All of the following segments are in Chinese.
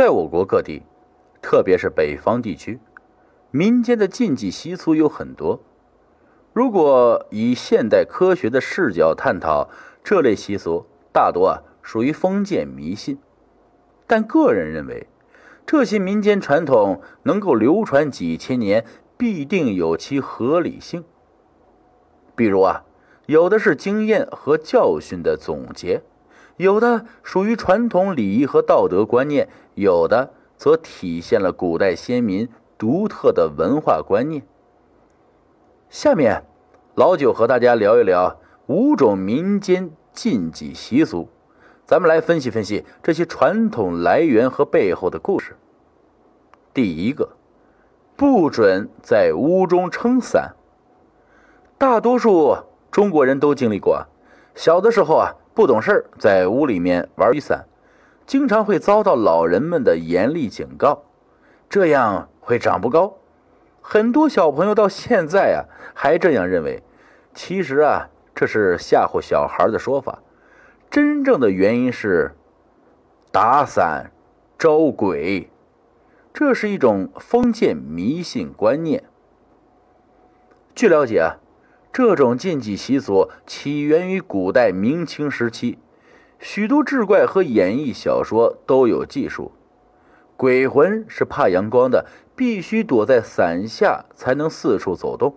在我国各地，特别是北方地区，民间的禁忌习俗有很多。如果以现代科学的视角探讨这类习俗，大多啊属于封建迷信。但个人认为，这些民间传统能够流传几千年，必定有其合理性。比如啊，有的是经验和教训的总结。有的属于传统礼仪和道德观念，有的则体现了古代先民独特的文化观念。下面，老九和大家聊一聊五种民间禁忌习俗，咱们来分析分析这些传统来源和背后的故事。第一个，不准在屋中撑伞。大多数中国人都经历过，小的时候啊。不懂事在屋里面玩雨伞，经常会遭到老人们的严厉警告，这样会长不高。很多小朋友到现在啊还这样认为，其实啊这是吓唬小孩的说法，真正的原因是打伞招鬼，这是一种封建迷信观念。据了解啊。这种禁忌习俗起源于古代明清时期，许多志怪和演义小说都有记述。鬼魂是怕阳光的，必须躲在伞下才能四处走动。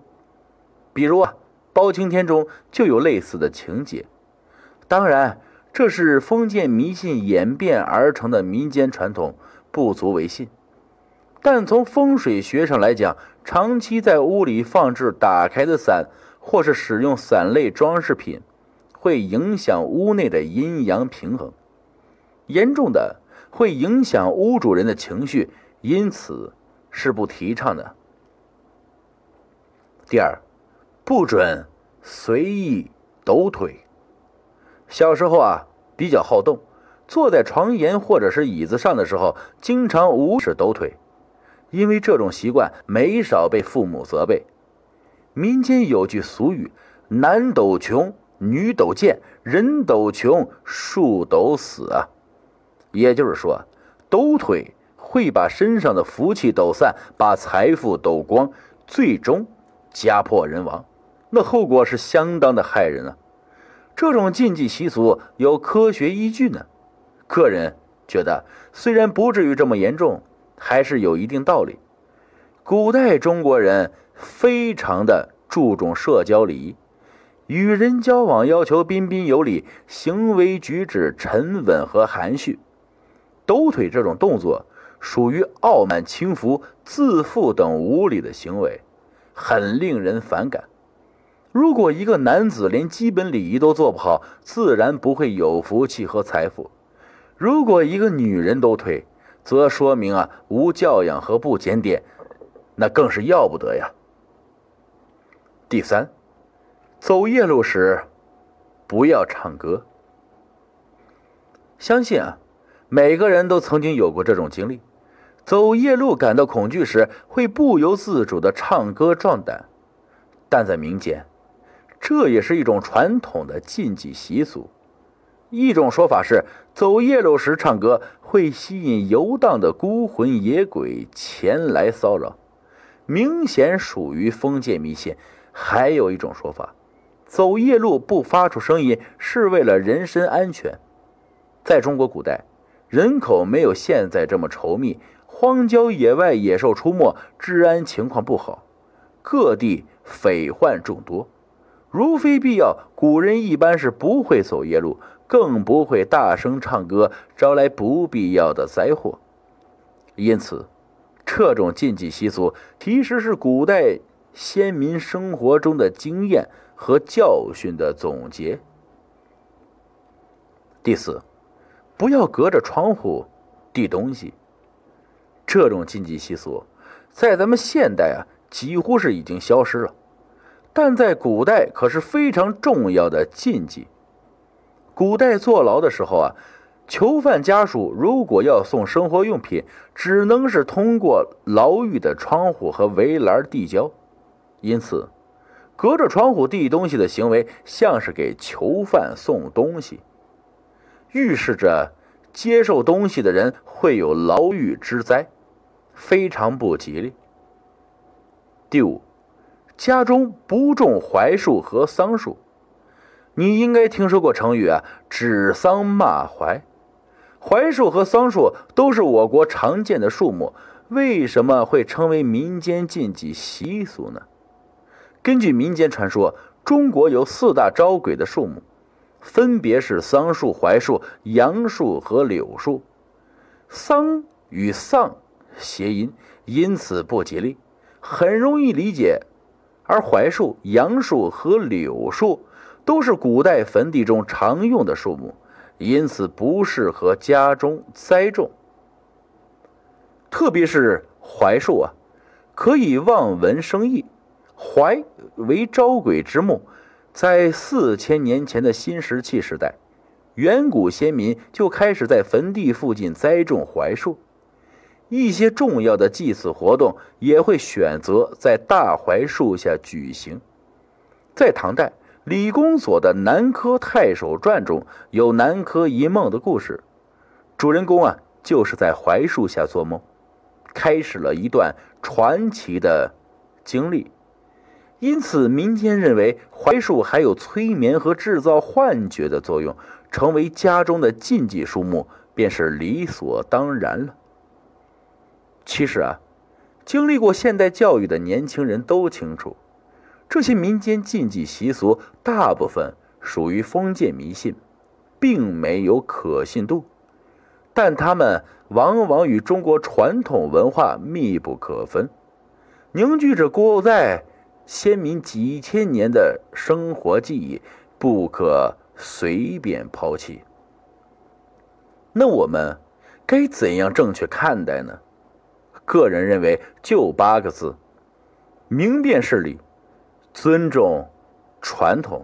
比如啊，《包青天》中就有类似的情节。当然，这是封建迷信演变而成的民间传统，不足为信。但从风水学上来讲，长期在屋里放置打开的伞。或是使用伞类装饰品，会影响屋内的阴阳平衡，严重的会影响屋主人的情绪，因此是不提倡的。第二，不准随意抖腿。小时候啊，比较好动，坐在床沿或者是椅子上的时候，经常无视抖腿，因为这种习惯没少被父母责备。民间有句俗语：“男抖穷，女抖贱，人抖穷，树抖死。”啊，也就是说，抖腿会把身上的福气抖散，把财富抖光，最终家破人亡。那后果是相当的害人啊！这种禁忌习俗有科学依据呢。个人觉得，虽然不至于这么严重，还是有一定道理。古代中国人。非常的注重社交礼仪，与人交往要求彬彬有礼，行为举止沉稳和含蓄。抖腿这种动作属于傲慢轻浮、自负等无礼的行为，很令人反感。如果一个男子连基本礼仪都做不好，自然不会有福气和财富。如果一个女人抖腿，则说明啊无教养和不检点，那更是要不得呀。第三，走夜路时不要唱歌。相信啊，每个人都曾经有过这种经历：走夜路感到恐惧时，会不由自主的唱歌壮胆。但在民间，这也是一种传统的禁忌习俗。一种说法是，走夜路时唱歌会吸引游荡的孤魂野鬼前来骚扰，明显属于封建迷信。还有一种说法，走夜路不发出声音是为了人身安全。在中国古代，人口没有现在这么稠密，荒郊野外野兽出没，治安情况不好，各地匪患众多。如非必要，古人一般是不会走夜路，更不会大声唱歌，招来不必要的灾祸。因此，这种禁忌习俗其实是古代。先民生活中的经验和教训的总结。第四，不要隔着窗户递东西。这种禁忌习俗，在咱们现代啊，几乎是已经消失了，但在古代可是非常重要的禁忌。古代坐牢的时候啊，囚犯家属如果要送生活用品，只能是通过牢狱的窗户和围栏递交。因此，隔着窗户递东西的行为，像是给囚犯送东西，预示着接受东西的人会有牢狱之灾，非常不吉利。第五，家中不种槐树和桑树。你应该听说过成语啊，“指桑骂槐”。槐树和桑树都是我国常见的树木，为什么会成为民间禁忌习俗呢？根据民间传说，中国有四大招鬼的树木，分别是桑树、槐树、杨树和柳树。桑与丧谐音，因此不吉利，很容易理解。而槐树、杨树和柳树。都是古代坟地中常用的树木，因此不适合家中栽种。特别是槐树啊，可以望文生义。槐为招鬼之木，在四千年前的新石器时代，远古先民就开始在坟地附近栽种槐树，一些重要的祭祀活动也会选择在大槐树下举行。在唐代。李公所的《南柯太守传》中有南柯一梦的故事，主人公啊就是在槐树下做梦，开始了一段传奇的经历。因此，民间认为槐树还有催眠和制造幻觉的作用，成为家中的禁忌树木便是理所当然了。其实啊，经历过现代教育的年轻人都清楚。这些民间禁忌习俗大部分属于封建迷信，并没有可信度，但它们往往与中国传统文化密不可分，凝聚着古代先民几千年的生活记忆，不可随便抛弃。那我们该怎样正确看待呢？个人认为就八个字：明辨事理。尊重传统。